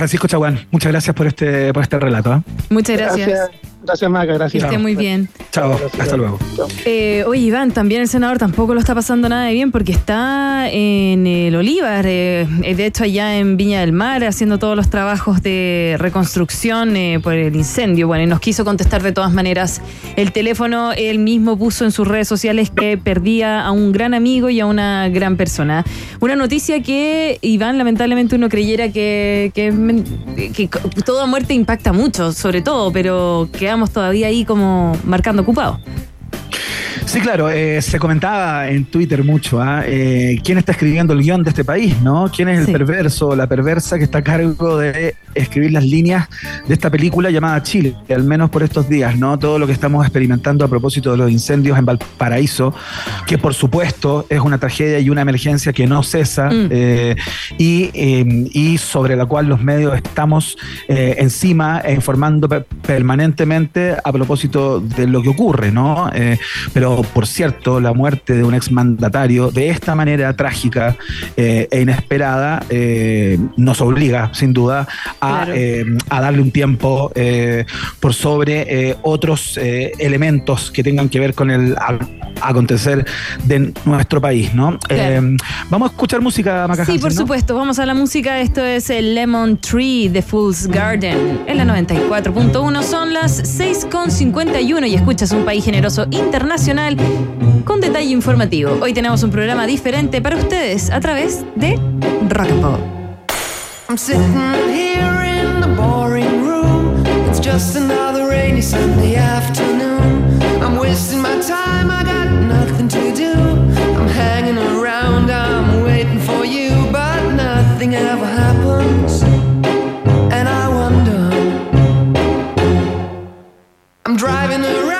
Francisco Chaguán, muchas gracias por este, por este relato. ¿eh? Muchas gracias. Gracias, gracias Maca, Que gracias. esté muy bien. Chao, hasta luego. Eh, oye, Iván, también el senador tampoco lo está pasando nada de bien porque está en el Olivar, eh, de hecho allá en Viña del Mar, haciendo todos los trabajos de reconstrucción eh, por el incendio. Bueno, y nos quiso contestar de todas maneras el teléfono. Él mismo puso en sus redes sociales que perdía a un gran amigo y a una gran persona. Una noticia que, Iván, lamentablemente uno creyera que, que, que toda muerte impacta mucho, sobre todo, pero quedamos todavía ahí como marcando ocupado. Sí, claro, eh, se comentaba en Twitter mucho, ¿ah? Eh, quién está escribiendo el guion de este país, ¿no? ¿Quién es el perverso o la perversa que está a cargo de escribir las líneas de esta película llamada Chile, al menos por estos días, ¿no? Todo lo que estamos experimentando a propósito de los incendios en Valparaíso, que por supuesto es una tragedia y una emergencia que no cesa eh, y, eh, y sobre la cual los medios estamos eh, encima e informando per- permanentemente a propósito de lo que ocurre, ¿no? Eh, pero por cierto, la muerte de un exmandatario de esta manera trágica eh, e inesperada eh, nos obliga, sin duda, a, Claro. eh, a darle un tiempo eh, por sobre eh, otros eh, elementos que tengan que ver con el acontecer de nuestro país, ¿no? Claro. Vamos a escuchar música, Maca Sí, Hansen, por ¿no? supuesto. Vamos a la música. Esto es el Lemon Tree de Fool's Garden en la 94.1. Son las 6.51 y escuchas un país generoso internacional con detalle informativo. Hoy tenemos un programa diferente para ustedes a través de Rock and Pop. I'm sitting here in the boring room. It's just another rainy Sunday afternoon. I'm wasting my time, I got nothing to do. I'm hanging around, I'm waiting for you, but nothing ever happens. And I wonder. I'm driving around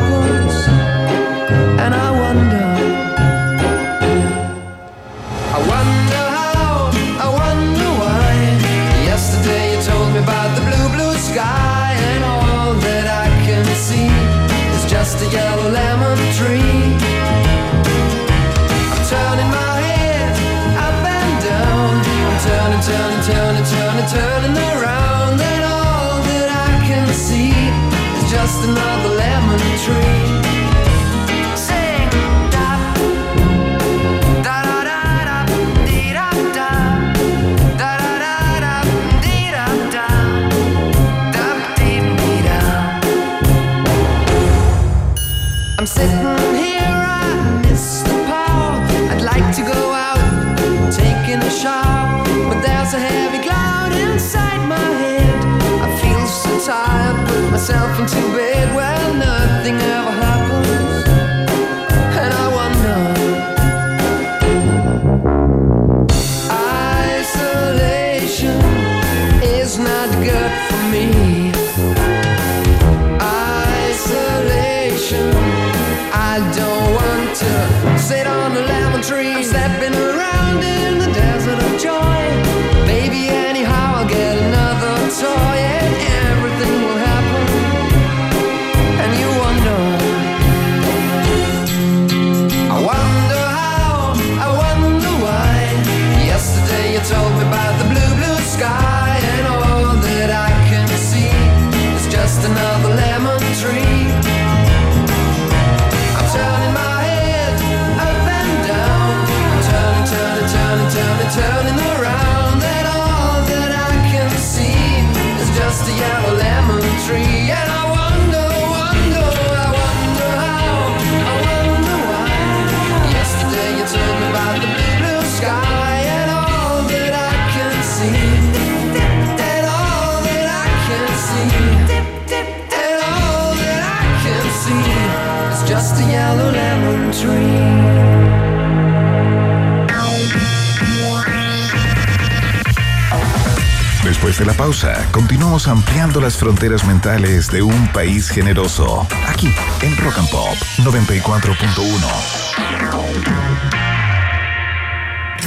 Las fronteras mentales de un país generoso. Aquí, en Rock and Pop 94.1.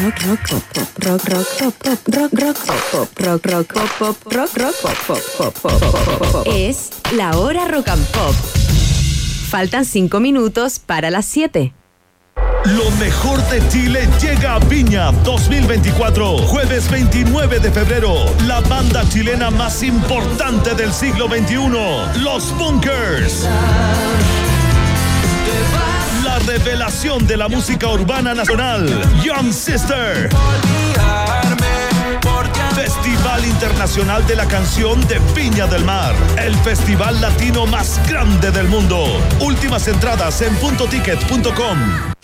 Rock, rock, pop, pop, rock, rock, pop, pop, rock, rock, pop, pop, rock, rock, pop, pop, rock, rock, pop, pop, pop, pop, pop, pop, pop. Es la hora rock and pop. Faltan cinco minutos para las 7. Lo mejor de Chile llega a Viña 2024, jueves 29 de febrero. La banda chilena más importante del siglo XXI, Los Bunkers. La revelación de la música urbana nacional, Young Sister. Festival Internacional de la Canción de Viña del Mar, el festival latino más grande del mundo. Últimas entradas en puntoticket.com.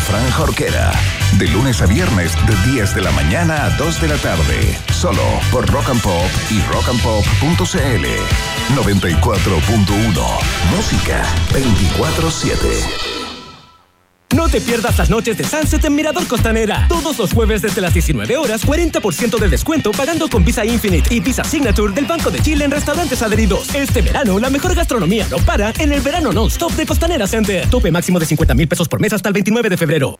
Fran Jorquera. De lunes a viernes de 10 de la mañana a 2 de la tarde. Solo por Rock and Pop y rockandpop.cl. 94.1. Música 24-7. No te pierdas las noches de Sunset en Mirador Costanera. Todos los jueves desde las 19 horas, 40% de descuento pagando con Visa Infinite y Visa Signature del Banco de Chile en restaurantes adheridos. Este verano, la mejor gastronomía no para en el verano non-stop de Costanera Center. Tope máximo de 50 mil pesos por mes hasta el 29 de febrero.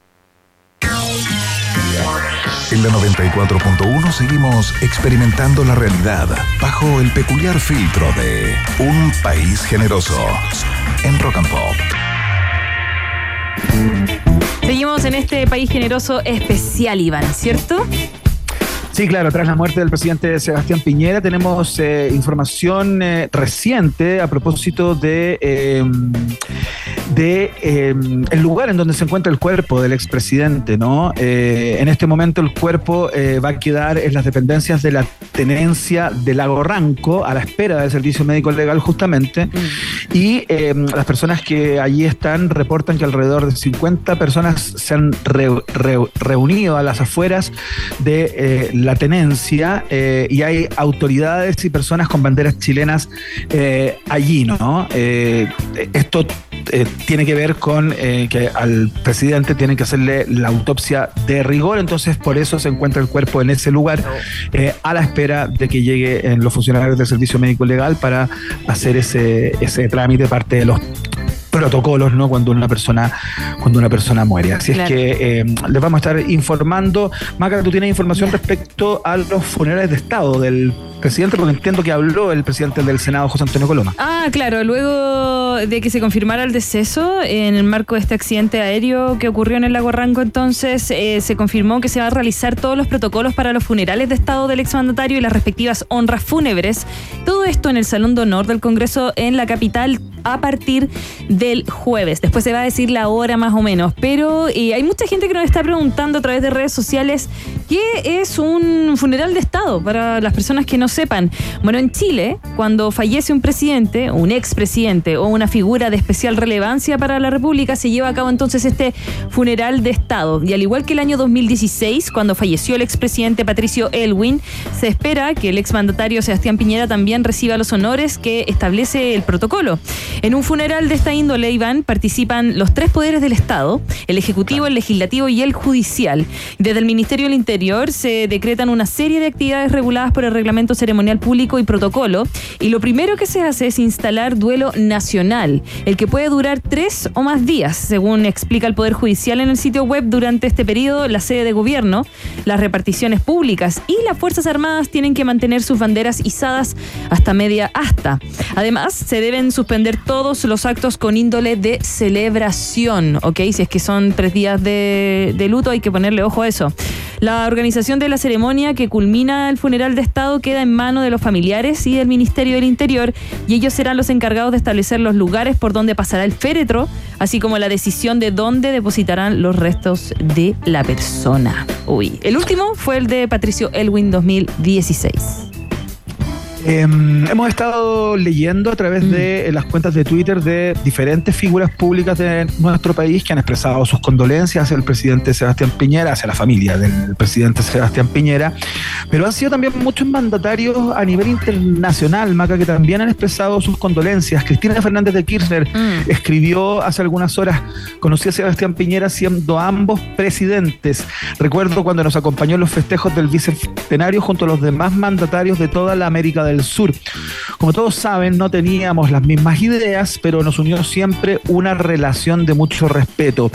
En la 94.1 seguimos experimentando la realidad bajo el peculiar filtro de un país generoso. En Rock and Pop. Seguimos en este país generoso especial, Iván, ¿cierto? Sí, claro, tras la muerte del presidente Sebastián Piñera tenemos eh, información eh, reciente a propósito de, eh, de eh, el lugar en donde se encuentra el cuerpo del expresidente, ¿no? Eh, en este momento el cuerpo eh, va a quedar en las dependencias de la tenencia de Lago Ranco a la espera del servicio médico legal justamente y eh, las personas que allí están reportan que alrededor de 50 personas se han re- re- reunido a las afueras de la tenencia y hay autoridades y personas con banderas chilenas allí, ¿no? Esto eh, tiene que ver con eh, que al presidente tienen que hacerle la autopsia de rigor, entonces por eso se encuentra el cuerpo en ese lugar eh, a la espera de que lleguen los funcionarios del servicio médico legal para hacer ese, ese trámite parte de los protocolos, ¿no? Cuando una persona, cuando una persona muere. Así Claro. es que eh, les vamos a estar informando. Maca, tú tienes información respecto a los funerales de Estado del presidente, porque entiendo que habló el presidente del Senado, José Antonio Coloma. Ah, claro, luego de que se confirmara el deceso en el marco de este accidente aéreo que ocurrió en el lago Ranco, entonces eh, se confirmó que se va a realizar todos los protocolos para los funerales de Estado del exmandatario y las respectivas honras fúnebres. Todo esto en el Salón de Honor del Congreso en la capital a partir del jueves. Después se va a decir la hora más o menos. Pero eh, hay mucha gente que nos está preguntando a través de redes sociales qué es un funeral de Estado para las personas que no sepan. Bueno, en Chile, cuando fallece un presidente, un expresidente o una figura de especial relevancia para la República, se lleva a cabo entonces este funeral de Estado. Y al igual que el año 2016, cuando falleció el expresidente Patricio Elwin, se espera que el exmandatario Sebastián Piñera también reciba los honores que establece el protocolo. En un funeral de esta índole, Iván, participan los tres poderes del Estado, el Ejecutivo, el Legislativo y el Judicial. Desde el Ministerio del Interior se decretan una serie de actividades reguladas por el Reglamento Ceremonial Público y Protocolo. Y lo primero que se hace es instalar duelo nacional, el que puede durar tres o más días, según explica el Poder Judicial en el sitio web. Durante este periodo, la sede de gobierno, las reparticiones públicas y las Fuerzas Armadas tienen que mantener sus banderas izadas hasta media asta. Además, se deben suspender todos los actos con índole de celebración, ¿ok? Si es que son tres días de, luto, hay que ponerle ojo a eso. La organización de la ceremonia que culmina el funeral de Estado queda en manos de los familiares y del Ministerio del Interior y ellos serán los encargados de establecer los lugares por donde pasará el féretro, así como la decisión de dónde depositarán los restos de la persona. Uy, el último fue el de Patricio Elwin 2016. Eh, hemos estado leyendo a través de eh, las cuentas de Twitter de diferentes figuras públicas de nuestro país que han expresado sus condolencias hacia el presidente Sebastián Piñera, hacia la familia del presidente Sebastián Piñera, pero han sido también muchos mandatarios a nivel internacional, Maca, que también han expresado sus condolencias. Cristina Fernández de Kirchner escribió hace algunas horas, conocí a Sebastián Piñera siendo ambos presidentes. Recuerdo cuando nos acompañó en los festejos del bicentenario junto a los demás mandatarios de toda la América del Sur. Como todos saben, no teníamos las mismas ideas, pero nos unió siempre una relación de mucho respeto.